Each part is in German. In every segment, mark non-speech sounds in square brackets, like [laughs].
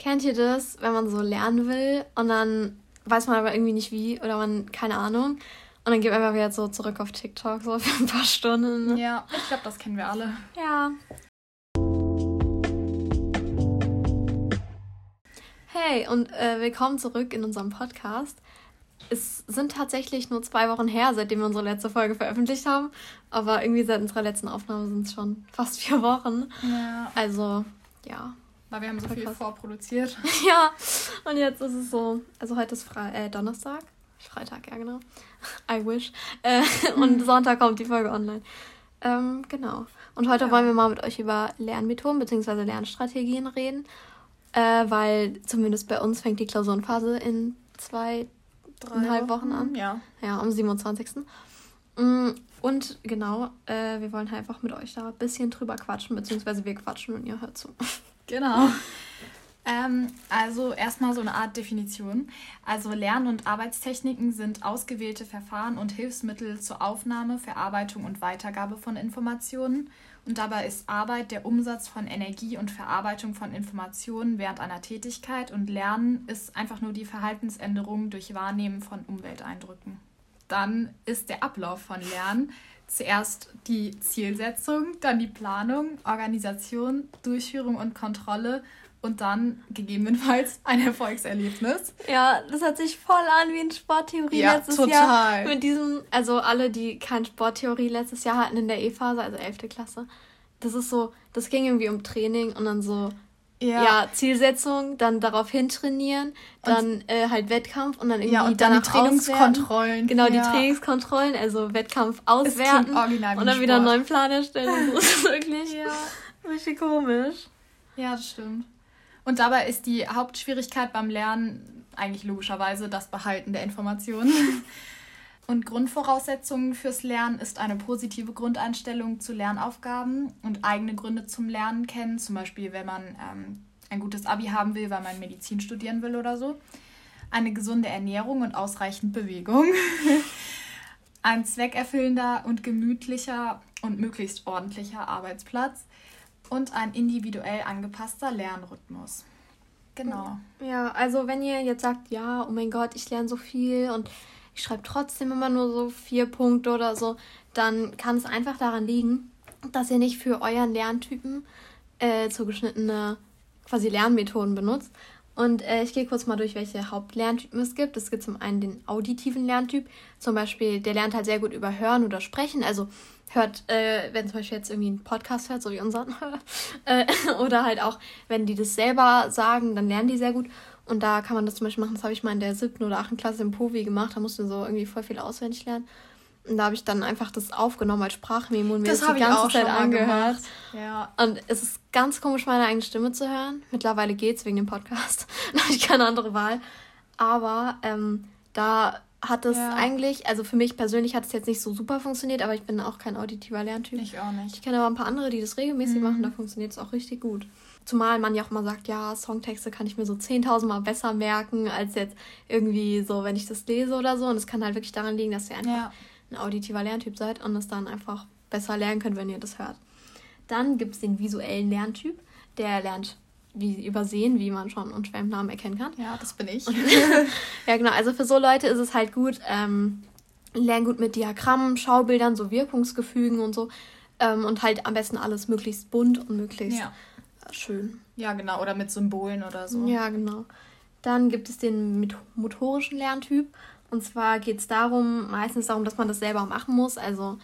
Kennt ihr das, wenn man so lernen will und dann weiß man aber irgendwie nicht wie oder man, keine Ahnung. Und dann geht man einfach wieder so zurück auf TikTok, so [laughs] für ein paar Stunden. Ja, ich glaube, das kennen wir alle. Ja. Hey und äh, willkommen zurück in unserem Podcast. Es sind tatsächlich nur zwei Wochen her, seitdem wir unsere letzte Folge veröffentlicht haben. Aber irgendwie seit unserer letzten Aufnahme sind es schon fast vier Wochen. Ja. Also, ja. Weil wir haben so viel krass. vorproduziert. [laughs] ja, und jetzt ist es so, also heute ist Fre äh, Donnerstag. Freitag, ja genau. I wish. Äh, [laughs] und Sonntag kommt die Folge online. Ähm, genau. Und heute ja. wollen wir mal mit euch über Lernmethoden bzw. Lernstrategien reden. Äh, weil zumindest bei uns fängt die Klausurenphase in zwei, dreieinhalb Wochen an. Ja. Ja, am 27. Mm, und genau, äh, wir wollen halt einfach mit euch da ein bisschen drüber quatschen, beziehungsweise wir quatschen und ihr hört zu. [laughs] Genau. Ähm, also erstmal so eine Art Definition. Also Lern- und Arbeitstechniken sind ausgewählte Verfahren und Hilfsmittel zur Aufnahme, Verarbeitung und Weitergabe von Informationen. Und dabei ist Arbeit der Umsatz von Energie und Verarbeitung von Informationen während einer Tätigkeit und Lernen ist einfach nur die Verhaltensänderung durch Wahrnehmen von Umwelteindrücken. Dann ist der Ablauf von Lernen zuerst die Zielsetzung, dann die Planung, Organisation, Durchführung und Kontrolle und dann gegebenenfalls ein Erfolgserlebnis. Ja, das hat sich voll an wie ein Sporttheorie ja, letztes total. Jahr. Mit diesem, also alle, die kein Sporttheorie letztes Jahr hatten in der E-Phase, also 11. Klasse, das ist so, das ging irgendwie um Training und dann so, ja. ja, Zielsetzung, dann darauf hin trainieren, dann äh, halt Wettkampf und dann irgendwie ja, und dann die Trainingskontrollen. Auswerten. Genau, ja. die Trainingskontrollen, also Wettkampf auswerten und dann Sport. wieder einen neuen Plan erstellen. [laughs] Das ist wirklich ja. richtig komisch. Ja, das stimmt. Und dabei ist die Hauptschwierigkeit beim Lernen eigentlich logischerweise das Behalten der Informationen. [laughs] Und Grundvoraussetzungen fürs Lernen ist eine positive Grundeinstellung zu Lernaufgaben und eigene Gründe zum Lernen kennen, zum Beispiel wenn man ähm, ein gutes Abi haben will, weil man Medizin studieren will oder so. Eine gesunde Ernährung und ausreichend Bewegung. [laughs] ein zweckerfüllender und gemütlicher und möglichst ordentlicher Arbeitsplatz und ein individuell angepasster Lernrhythmus. Genau. Ja, also wenn ihr jetzt sagt, ja, oh mein Gott, ich lerne so viel und ich schreibe trotzdem immer nur so vier Punkte oder so, dann kann es einfach daran liegen, dass ihr nicht für euren Lerntypen äh, zugeschnittene quasi Lernmethoden benutzt. Und äh, ich gehe kurz mal durch, welche Hauptlerntypen es gibt. Es gibt zum einen den auditiven Lerntyp, zum Beispiel, der lernt halt sehr gut über Hören oder Sprechen. Also hört, äh, wenn zum Beispiel jetzt irgendwie ein Podcast hört, so wie unseren, [laughs] äh, oder halt auch, wenn die das selber sagen, dann lernen die sehr gut. Und da kann man das zum Beispiel machen, das habe ich mal in der siebten oder achten Klasse im Povi gemacht, da musste so irgendwie voll viel auswendig lernen. Und da habe ich dann einfach das aufgenommen als Sprachmemo und mir das, das die ganze Zeit angehört. Ja. Und es ist ganz komisch, meine eigene Stimme zu hören. Mittlerweile geht es wegen dem Podcast. [laughs] da habe ich keine andere Wahl. Aber ähm, da hat es ja. eigentlich, also für mich persönlich hat es jetzt nicht so super funktioniert, aber ich bin auch kein auditiver Lerntyp. Ich auch nicht. Ich kenne aber ein paar andere, die das regelmäßig mhm. machen, da funktioniert es auch richtig gut. Zumal man ja auch mal sagt, ja, Songtexte kann ich mir so 10.000 Mal besser merken, als jetzt irgendwie so, wenn ich das lese oder so. Und es kann halt wirklich daran liegen, dass ihr einfach ja. ein auditiver Lerntyp seid und es dann einfach besser lernen könnt, wenn ihr das hört. Dann gibt es den visuellen Lerntyp, der lernt wie übersehen, wie man schon unter dem Namen erkennen kann. Ja, das bin ich. [laughs] ja, genau. Also für so Leute ist es halt gut, ähm, lernen gut mit Diagrammen, Schaubildern, so Wirkungsgefügen und so. Ähm, und halt am besten alles möglichst bunt und möglichst ja. Schön. Ja, genau. Oder mit Symbolen oder so. Ja, genau. Dann gibt es den motorischen Lerntyp. Und zwar geht es darum, meistens darum, dass man das selber machen muss. Also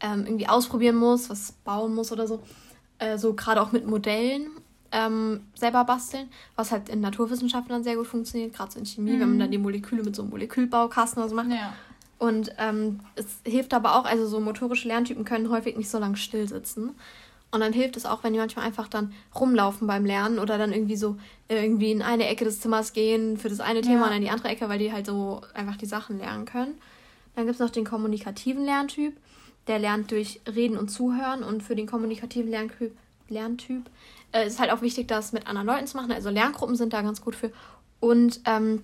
ähm, irgendwie ausprobieren muss, was bauen muss oder so. Äh, so gerade auch mit Modellen ähm, selber basteln, was halt in Naturwissenschaften dann sehr gut funktioniert, gerade so in Chemie, mhm. wenn man dann die Moleküle mit so einem Molekülbaukasten oder so macht. Ja. Und ähm, es hilft aber auch, also so motorische Lerntypen können häufig nicht so lange still sitzen. Und dann hilft es auch, wenn die manchmal einfach dann rumlaufen beim Lernen oder dann irgendwie so irgendwie in eine Ecke des Zimmers gehen für das eine Thema ja. und in die andere Ecke, weil die halt so einfach die Sachen lernen können. Dann gibt es noch den kommunikativen Lerntyp. Der lernt durch Reden und Zuhören und für den kommunikativen Lerntyp, Lerntyp äh, ist halt auch wichtig, das mit anderen Leuten zu machen. Also Lerngruppen sind da ganz gut für. Und ähm,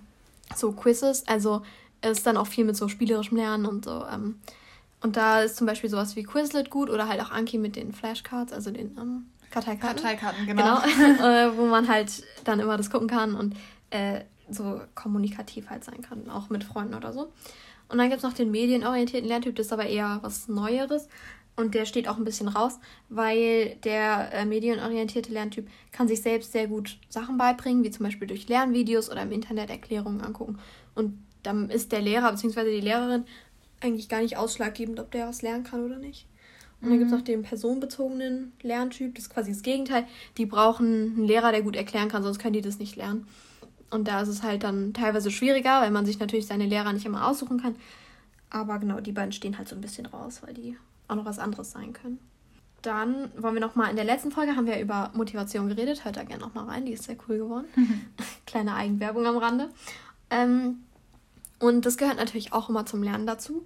so Quizzes, also ist dann auch viel mit so spielerischem Lernen und so. Ähm, und da ist zum Beispiel sowas wie Quizlet gut oder halt auch Anki mit den Flashcards, also den ähm, Karteikarten. Karteikarten, genau. genau [laughs] äh, wo man halt dann immer das gucken kann und äh, so kommunikativ halt sein kann, auch mit Freunden oder so. Und dann gibt es noch den medienorientierten Lerntyp, das ist aber eher was Neueres. Und der steht auch ein bisschen raus, weil der äh, medienorientierte Lerntyp kann sich selbst sehr gut Sachen beibringen, wie zum Beispiel durch Lernvideos oder im Internet Erklärungen angucken. Und dann ist der Lehrer bzw. die Lehrerin eigentlich gar nicht ausschlaggebend, ob der was lernen kann oder nicht. Und mhm. dann gibt es noch den personenbezogenen Lerntyp, das ist quasi das Gegenteil. Die brauchen einen Lehrer, der gut erklären kann, sonst können die das nicht lernen. Und da ist es halt dann teilweise schwieriger, weil man sich natürlich seine Lehrer nicht immer aussuchen kann. Aber genau, die beiden stehen halt so ein bisschen raus, weil die auch noch was anderes sein können. Dann wollen wir noch mal in der letzten Folge haben wir über Motivation geredet. Hört da gerne noch mal rein, die ist sehr cool geworden. Mhm. [laughs] Kleine Eigenwerbung am Rande. Ähm, und das gehört natürlich auch immer zum Lernen dazu.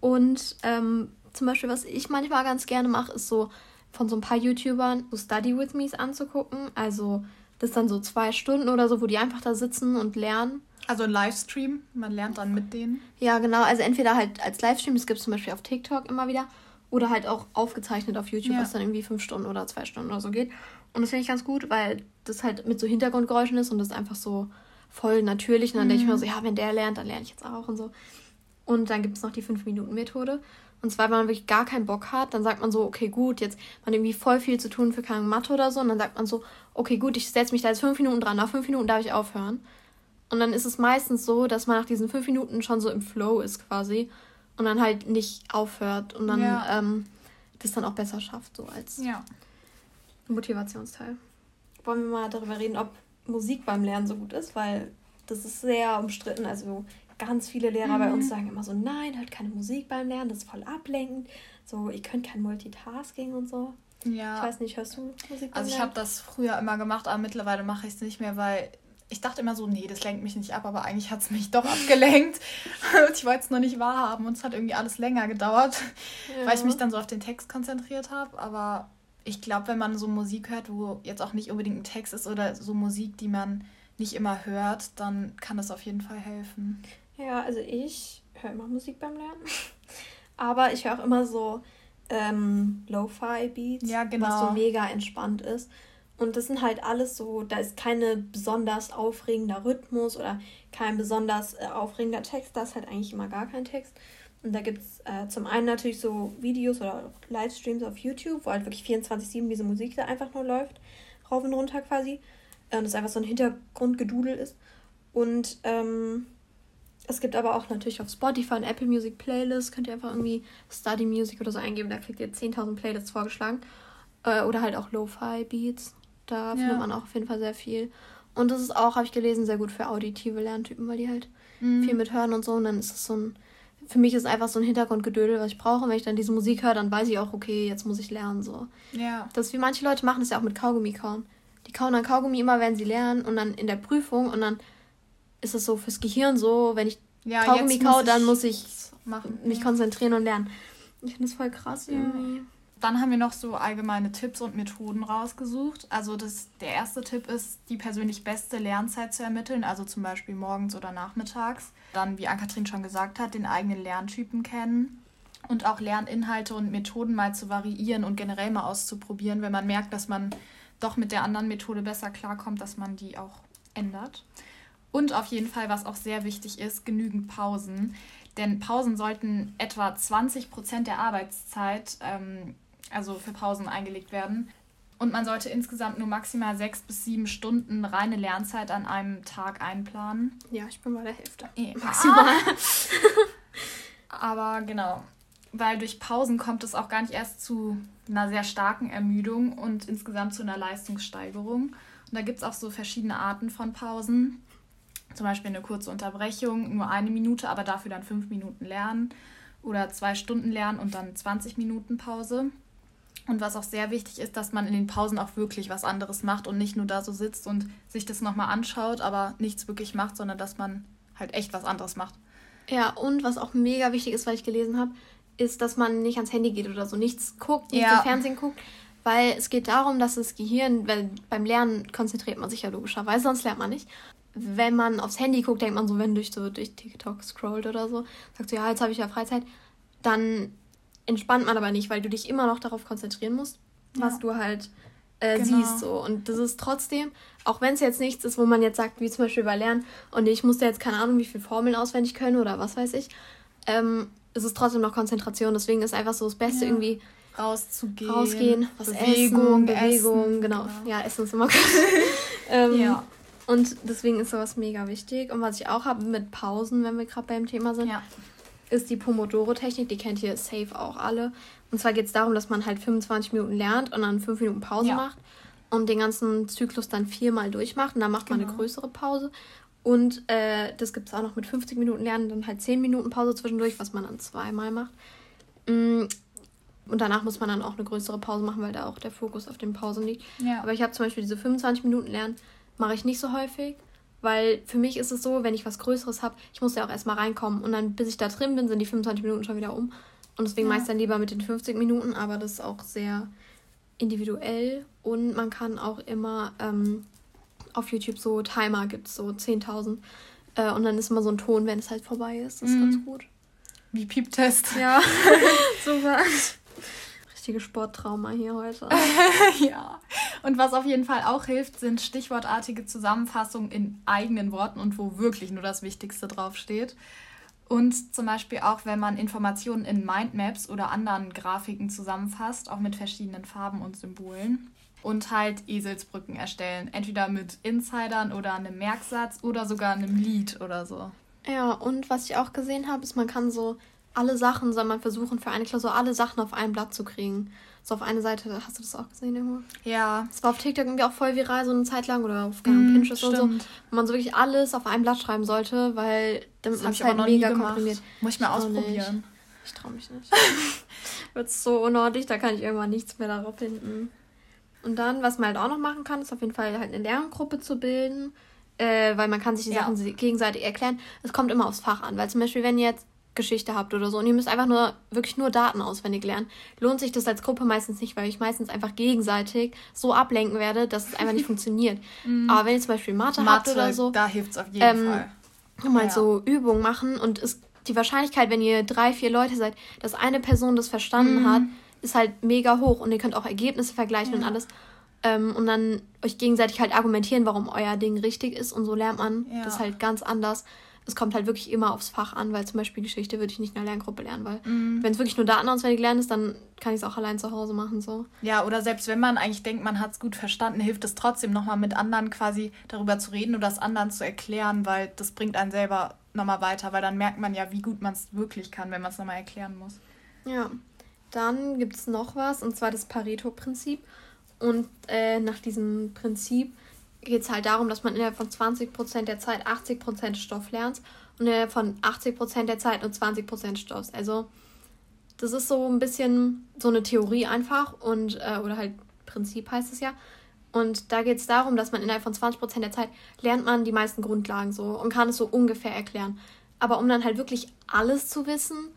Und ähm, zum Beispiel, was ich manchmal ganz gerne mache, ist so von so ein paar YouTubern so Study With Me's anzugucken. Also das ist dann so zwei Stunden oder so, wo die einfach da sitzen und lernen. Also ein Livestream, man lernt dann mit denen. Ja, genau. Also entweder halt als Livestream, das gibt es zum Beispiel auf TikTok immer wieder, oder halt auch aufgezeichnet auf YouTube, ja. was dann irgendwie fünf Stunden oder zwei Stunden oder so geht. Und das finde ich ganz gut, weil das halt mit so Hintergrundgeräuschen ist und das einfach so voll natürlich. Und dann mhm. denke ich mir so, ja, wenn der lernt, dann lerne ich jetzt auch und so. Und dann gibt es noch die 5-Minuten-Methode. Und zwar, wenn man wirklich gar keinen Bock hat, dann sagt man so, okay, gut, jetzt man irgendwie voll viel zu tun für keine Mathe oder so. Und dann sagt man so, okay, gut, ich setze mich da jetzt fünf Minuten dran, nach fünf Minuten darf ich aufhören. Und dann ist es meistens so, dass man nach diesen fünf Minuten schon so im Flow ist quasi und dann halt nicht aufhört und dann ja. ähm, das dann auch besser schafft, so als ja. Motivationsteil. Wollen wir mal darüber reden, ob Musik beim Lernen so gut ist, weil das ist sehr umstritten. Also ganz viele Lehrer mhm. bei uns mhm. sagen immer so, nein, halt keine Musik beim Lernen, das ist voll ablenkend. So, ihr könnt kein Multitasking und so. Ja. Ich weiß nicht, hörst du Musik? Also ich habe das früher immer gemacht, aber mittlerweile mache ich es nicht mehr, weil ich dachte immer so, nee, das lenkt mich nicht ab, aber eigentlich hat es mich doch [laughs] abgelenkt. und [laughs] ich wollte es noch nicht wahrhaben und es hat irgendwie alles länger gedauert, ja. weil ich mich dann so auf den Text konzentriert habe. Aber ich glaube, wenn man so Musik hört, wo jetzt auch nicht unbedingt ein Text ist oder so Musik, die man nicht immer hört, dann kann das auf jeden Fall helfen. Ja, also ich höre immer Musik beim Lernen. [laughs] Aber ich höre auch immer so ähm, Lo-Fi-Beats, ja, genau. was so mega entspannt ist. Und das sind halt alles so, da ist keine besonders aufregender Rhythmus oder kein besonders äh, aufregender Text, da ist halt eigentlich immer gar kein Text. Und da gibt es äh, zum einen natürlich so Videos oder Livestreams auf YouTube, wo halt wirklich 24-7 diese Musik da einfach nur läuft, rauf und runter quasi. Äh, und das einfach so ein Hintergrundgedudel ist. Und ähm, es gibt aber auch natürlich auf Spotify und Apple Music Playlists. Könnt ihr einfach irgendwie Study Music oder so eingeben. Da kriegt ihr 10.000 Playlists vorgeschlagen. Äh, oder halt auch Lo-Fi Beats. Da ja. findet man auch auf jeden Fall sehr viel. Und das ist auch, habe ich gelesen, sehr gut für auditive Lerntypen, weil die halt mhm. viel mit hören und so. Und dann ist es so ein. Für mich ist einfach so ein Hintergrundgedödel, was ich brauche. Und wenn ich dann diese Musik höre, dann weiß ich auch, okay, jetzt muss ich lernen. So. Ja. Das wie manche Leute machen, das ja auch mit Kaugummi kauen. Die kauen dann Kaugummi immer, wenn sie lernen und dann in der Prüfung und dann ist es so fürs Gehirn so, wenn ich ja, Kaugummi kau, dann muss ich machen, mich ja. konzentrieren und lernen. Ich finde das voll krass irgendwie. Dann haben wir noch so allgemeine Tipps und Methoden rausgesucht. Also das, der erste Tipp ist, die persönlich beste Lernzeit zu ermitteln, also zum Beispiel morgens oder nachmittags. Dann, wie Ann-Kathrin schon gesagt hat, den eigenen Lerntypen kennen und auch Lerninhalte und Methoden mal zu variieren und generell mal auszuprobieren, wenn man merkt, dass man doch mit der anderen Methode besser klarkommt, dass man die auch ändert. Und auf jeden Fall, was auch sehr wichtig ist, genügend Pausen. Denn Pausen sollten etwa 20 Prozent der Arbeitszeit, ähm, also für Pausen eingelegt werden. Und man sollte insgesamt nur maximal sechs bis sieben Stunden reine Lernzeit an einem Tag einplanen. Ja, ich bin bei der Hälfte. Ja. Maximal. [laughs] Aber genau, weil durch Pausen kommt es auch gar nicht erst zu einer sehr starken Ermüdung und insgesamt zu einer Leistungssteigerung. Und da gibt es auch so verschiedene Arten von Pausen. Zum Beispiel eine kurze Unterbrechung, nur eine Minute, aber dafür dann fünf Minuten lernen oder zwei Stunden lernen und dann 20 Minuten Pause. Und was auch sehr wichtig ist, dass man in den Pausen auch wirklich was anderes macht und nicht nur da so sitzt und sich das nochmal anschaut, aber nichts wirklich macht, sondern dass man halt echt was anderes macht. Ja, und was auch mega wichtig ist, weil ich gelesen habe, ist, dass man nicht ans Handy geht oder so, nichts guckt, nicht ja. im Fernsehen guckt, weil es geht darum, dass das Gehirn, weil beim Lernen konzentriert man sich ja logischerweise, sonst lernt man nicht wenn man aufs Handy guckt, denkt man so, wenn durch so durch TikTok scrollt oder so, sagt so, ja, jetzt habe ich ja Freizeit, dann entspannt man aber nicht, weil du dich immer noch darauf konzentrieren musst, was ja. du halt äh, genau. siehst. So. Und das ist trotzdem, auch wenn es jetzt nichts ist, wo man jetzt sagt, wie zum Beispiel bei Lernen, und ich musste jetzt keine Ahnung, wie viele Formeln auswendig können oder was weiß ich, ähm, es ist trotzdem noch Konzentration. Deswegen ist einfach so das Beste ja. irgendwie rauszugehen, rausgehen, was Bewegung, essen, Bewegung, essen, genau. genau. Ja, Essen ist immer [laughs] gut. ähm, ja. Und deswegen ist sowas mega wichtig. Und was ich auch habe mit Pausen, wenn wir gerade beim Thema sind, ja. Ist die Pomodoro-Technik. Die kennt ihr safe auch alle. Und zwar geht es darum, dass man halt 25 Minuten lernt und dann 5 Minuten Pause ja. macht und den ganzen Zyklus dann viermal durchmacht. Und dann macht man genau. eine größere Pause. Und äh, das gibt es auch noch mit 50 Minuten Lernen, dann halt 10 Minuten Pause zwischendurch, was man dann zweimal macht. Mm, und danach muss man dann auch eine größere Pause machen, weil da auch der Fokus auf den Pausen liegt. Ja. Aber ich habe zum Beispiel diese 25 Minuten Lernen, mache ich nicht so häufig, weil für mich ist es so, wenn ich was Größeres habe, ich muss ja auch erstmal reinkommen und dann, bis ich da drin bin, sind die 25 Minuten schon wieder um. Und deswegen ja. meist dann lieber mit den 50 Minuten, aber das ist auch sehr individuell und man kann auch immer ähm, auf YouTube so Timer gibt so 10.000 äh, und dann ist immer so ein Ton, wenn es halt vorbei ist. Das ist mhm. ganz gut. Wie Pieptest. Ja, [laughs] super. Richtige Sporttrauma hier heute. [laughs] ja. Und was auf jeden Fall auch hilft, sind stichwortartige Zusammenfassungen in eigenen Worten und wo wirklich nur das Wichtigste draufsteht. Und zum Beispiel auch, wenn man Informationen in Mindmaps oder anderen Grafiken zusammenfasst, auch mit verschiedenen Farben und Symbolen. Und halt Eselsbrücken erstellen. Entweder mit Insidern oder einem Merksatz oder sogar einem Lied oder so. Ja, und was ich auch gesehen habe, ist, man kann so alle Sachen, soll man versuchen, für eine Klausur alle Sachen auf ein Blatt zu kriegen. So auf eine Seite, hast du das auch gesehen irgendwo? Ja. Es war auf TikTok irgendwie auch voll viral, so eine Zeit lang oder auf mm, Pinterest oder so, wo man so wirklich alles auf ein Blatt schreiben sollte, weil damit man es halt mega komprimiert. Muss ich mal ausprobieren. Nicht. Ich trau mich nicht. [laughs] Wird so unordentlich, da kann ich irgendwann nichts mehr darauf finden. Und dann, was man halt auch noch machen kann, ist auf jeden Fall halt eine Lerngruppe zu bilden, äh, weil man kann sich die ja. Sachen gegenseitig erklären. Es kommt immer aufs Fach an, weil zum Beispiel, wenn jetzt Geschichte habt oder so und ihr müsst einfach nur wirklich nur Daten auswendig lernen, lohnt sich das als Gruppe meistens nicht, weil ich meistens einfach gegenseitig so ablenken werde, dass es einfach nicht [laughs] funktioniert. Mhm. Aber wenn ihr zum Beispiel Mathe, Mathe habt oder so, da hilft es auf jeden ähm, Fall. Mal ja. so Übungen machen und es, die Wahrscheinlichkeit, wenn ihr drei, vier Leute seid, dass eine Person das verstanden mhm. hat, ist halt mega hoch und ihr könnt auch Ergebnisse vergleichen ja. und alles. Ähm, und dann euch gegenseitig halt argumentieren, warum euer Ding richtig ist und so lernt man ja. das halt ganz anders es kommt halt wirklich immer aufs Fach an, weil zum Beispiel Geschichte würde ich nicht in einer Lerngruppe lernen, weil mhm. wenn es wirklich nur Daten auswendig lernen ist, dann kann ich es auch allein zu Hause machen. so. Ja, oder selbst wenn man eigentlich denkt, man hat es gut verstanden, hilft es trotzdem nochmal mit anderen quasi darüber zu reden oder das anderen zu erklären, weil das bringt einen selber nochmal weiter, weil dann merkt man ja, wie gut man es wirklich kann, wenn man es nochmal erklären muss. Ja, dann gibt es noch was, und zwar das Pareto-Prinzip. Und äh, nach diesem Prinzip geht es halt darum, dass man innerhalb von 20% der Zeit 80% Stoff lernt und innerhalb von 80% der Zeit nur 20% Stoff. Also das ist so ein bisschen so eine Theorie einfach und äh, oder halt Prinzip heißt es ja. Und da geht es darum, dass man innerhalb von 20% der Zeit lernt man die meisten Grundlagen so und kann es so ungefähr erklären. Aber um dann halt wirklich alles zu wissen,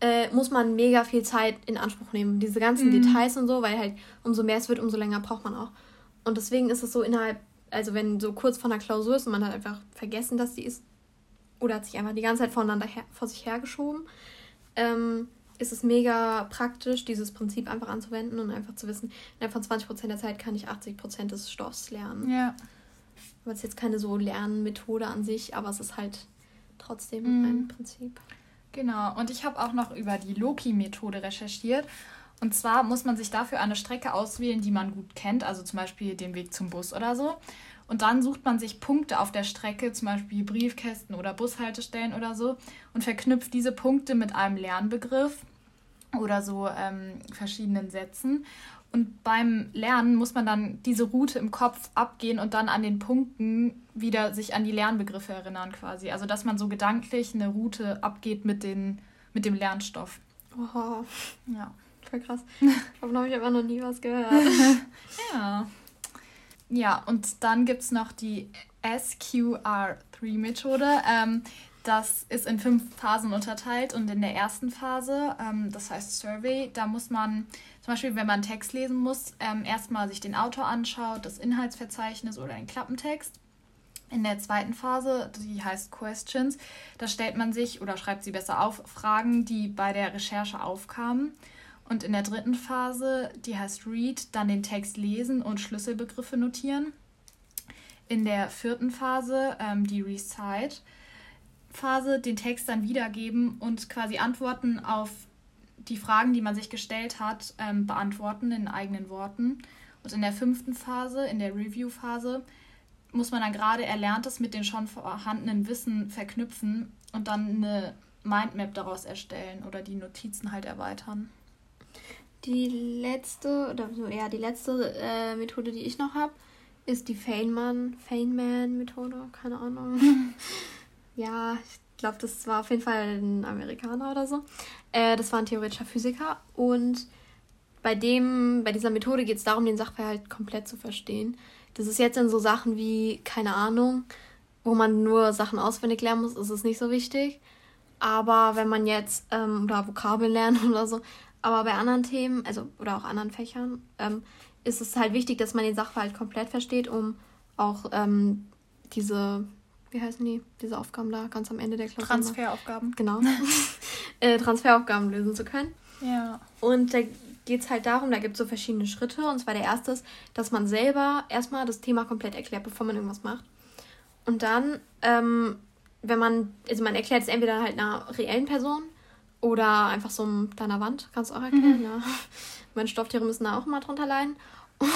äh, muss man mega viel Zeit in Anspruch nehmen. Diese ganzen mhm. Details und so, weil halt umso mehr es wird, umso länger braucht man auch. Und deswegen ist es so innerhalb also wenn so kurz vor einer Klausur ist und man hat einfach vergessen, dass die ist, oder hat sich einfach die ganze Zeit voneinander her, vor sich hergeschoben, ähm, ist es mega praktisch, dieses Prinzip einfach anzuwenden und einfach zu wissen, innerhalb von 20% der Zeit kann ich 80% des Stoffs lernen. Ja. Aber es ist jetzt keine so Lernmethode an sich, aber es ist halt trotzdem mhm. ein Prinzip. Genau, und ich habe auch noch über die Loki-Methode recherchiert. Und zwar muss man sich dafür eine Strecke auswählen, die man gut kennt, also zum Beispiel den Weg zum Bus oder so. Und dann sucht man sich Punkte auf der Strecke, zum Beispiel Briefkästen oder Bushaltestellen oder so, und verknüpft diese Punkte mit einem Lernbegriff oder so ähm, verschiedenen Sätzen. Und beim Lernen muss man dann diese Route im Kopf abgehen und dann an den Punkten wieder sich an die Lernbegriffe erinnern quasi. Also dass man so gedanklich eine Route abgeht mit, den, mit dem Lernstoff. Oha. Ja. Voll krass. Davon habe ich aber noch nie was gehört. [laughs] ja. Ja, und dann gibt es noch die SQR3-Methode. Ähm, das ist in fünf Phasen unterteilt und in der ersten Phase, ähm, das heißt Survey, da muss man zum Beispiel, wenn man Text lesen muss, ähm, erstmal sich den Autor anschaut, das Inhaltsverzeichnis oder den Klappentext. In der zweiten Phase, die heißt Questions, da stellt man sich oder schreibt sie besser auf Fragen, die bei der Recherche aufkamen. Und in der dritten Phase, die heißt Read, dann den Text lesen und Schlüsselbegriffe notieren. In der vierten Phase, ähm, die Recite, Phase den Text dann wiedergeben und quasi Antworten auf die Fragen, die man sich gestellt hat, ähm, beantworten in eigenen Worten. Und in der fünften Phase, in der Review-Phase, muss man dann gerade Erlerntes mit den schon vorhandenen Wissen verknüpfen und dann eine Mindmap daraus erstellen oder die Notizen halt erweitern. Die letzte, oder so, ja, die letzte äh, Methode, die ich noch habe, ist die Feynman, Feynman-Methode, keine Ahnung. [laughs] ja, ich glaube, das war auf jeden Fall ein Amerikaner oder so. Äh, das war ein theoretischer Physiker und bei dem, bei dieser Methode geht es darum, den Sachverhalt komplett zu verstehen. Das ist jetzt in so Sachen wie, keine Ahnung, wo man nur Sachen auswendig lernen muss, ist es nicht so wichtig. Aber wenn man jetzt, ähm, oder Vokabeln lernen [laughs] oder so, aber bei anderen Themen, also, oder auch anderen Fächern, ähm, ist es halt wichtig, dass man den Sachverhalt komplett versteht, um auch ähm, diese, wie heißen die, diese Aufgaben da ganz am Ende der Klausur. Transferaufgaben. Genau. [laughs] äh, Transferaufgaben lösen zu können. Ja. Und da geht es halt darum, da gibt es so verschiedene Schritte. Und zwar der erste ist, dass man selber erstmal das Thema komplett erklärt, bevor man irgendwas macht. Und dann, ähm, wenn man, also man erklärt es entweder halt einer reellen Person oder einfach so deiner Wand, kannst du auch erklären, mhm. ja. [laughs] Meine Stofftiere müssen da auch immer drunter leiden. [laughs] Und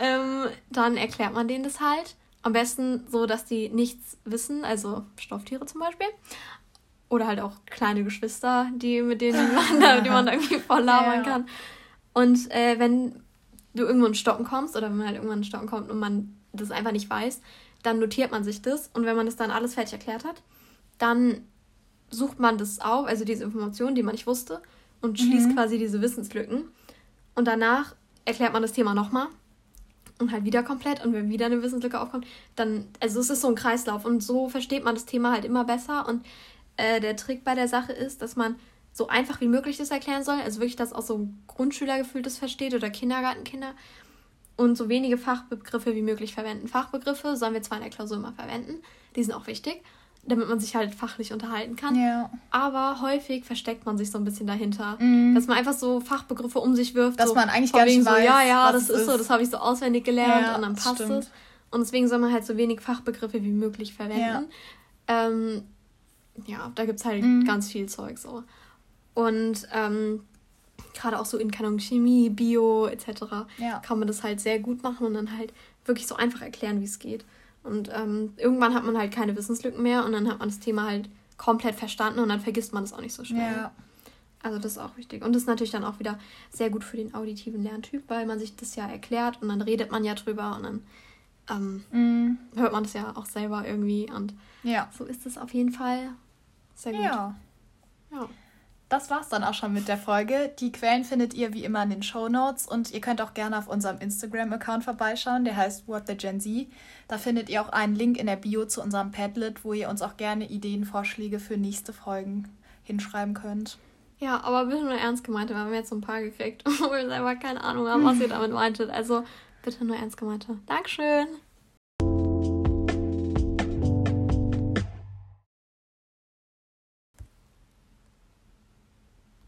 ähm, dann erklärt man denen das halt. Am besten so, dass die nichts wissen, also Stofftiere zum Beispiel. Oder halt auch kleine Geschwister, die mit denen [laughs] man da, die man da irgendwie voll labern ja. kann. Und äh, wenn du irgendwo in Stocken kommst oder wenn man halt irgendwann in Stocken kommt und man das einfach nicht weiß, dann notiert man sich das und wenn man das dann alles fertig erklärt hat, dann sucht man das auf, also diese Informationen, die man nicht wusste und schließt mhm. quasi diese Wissenslücken und danach erklärt man das Thema nochmal und halt wieder komplett und wenn wieder eine Wissenslücke aufkommt, dann, also es ist so ein Kreislauf und so versteht man das Thema halt immer besser und äh, der Trick bei der Sache ist, dass man so einfach wie möglich das erklären soll. Also wirklich, dass auch so ein Grundschülergefühl das versteht oder Kindergartenkinder. Und so wenige Fachbegriffe wie möglich verwenden. Fachbegriffe sollen wir zwar in der Klausur immer verwenden, die sind auch wichtig, damit man sich halt fachlich unterhalten kann. Ja. Aber häufig versteckt man sich so ein bisschen dahinter. Mhm. Dass man einfach so Fachbegriffe um sich wirft. Dass so man eigentlich gar nicht so, weiß, ja, ja, das ist, ist so, das habe ich so auswendig gelernt ja, und dann passt es. Und deswegen soll man halt so wenig Fachbegriffe wie möglich verwenden. Ja. Ähm, ja, da gibt es halt mhm. ganz viel Zeug so. Und ähm, gerade auch so in Kanon Chemie, Bio etc. Ja. kann man das halt sehr gut machen und dann halt wirklich so einfach erklären, wie es geht. Und ähm, irgendwann hat man halt keine Wissenslücken mehr und dann hat man das Thema halt komplett verstanden und dann vergisst man es auch nicht so schnell. Ja. Also das ist auch wichtig. Und das ist natürlich dann auch wieder sehr gut für den auditiven Lerntyp, weil man sich das ja erklärt und dann redet man ja drüber und dann ähm, mm. hört man das ja auch selber irgendwie. Und ja. so ist es auf jeden Fall sehr gut. Ja. ja. Das war's dann auch schon mit der Folge. Die Quellen findet ihr wie immer in den Show Notes und ihr könnt auch gerne auf unserem Instagram-Account vorbeischauen, der heißt What the Gen Z. Da findet ihr auch einen Link in der Bio zu unserem Padlet, wo ihr uns auch gerne Ideen, Vorschläge für nächste Folgen hinschreiben könnt. Ja, aber bitte nur ernst gemeint, wir haben jetzt so ein paar gekriegt, [laughs] wo wir selber keine Ahnung haben, was ihr damit meintet. Also bitte nur ernst gemeinte. Dankeschön.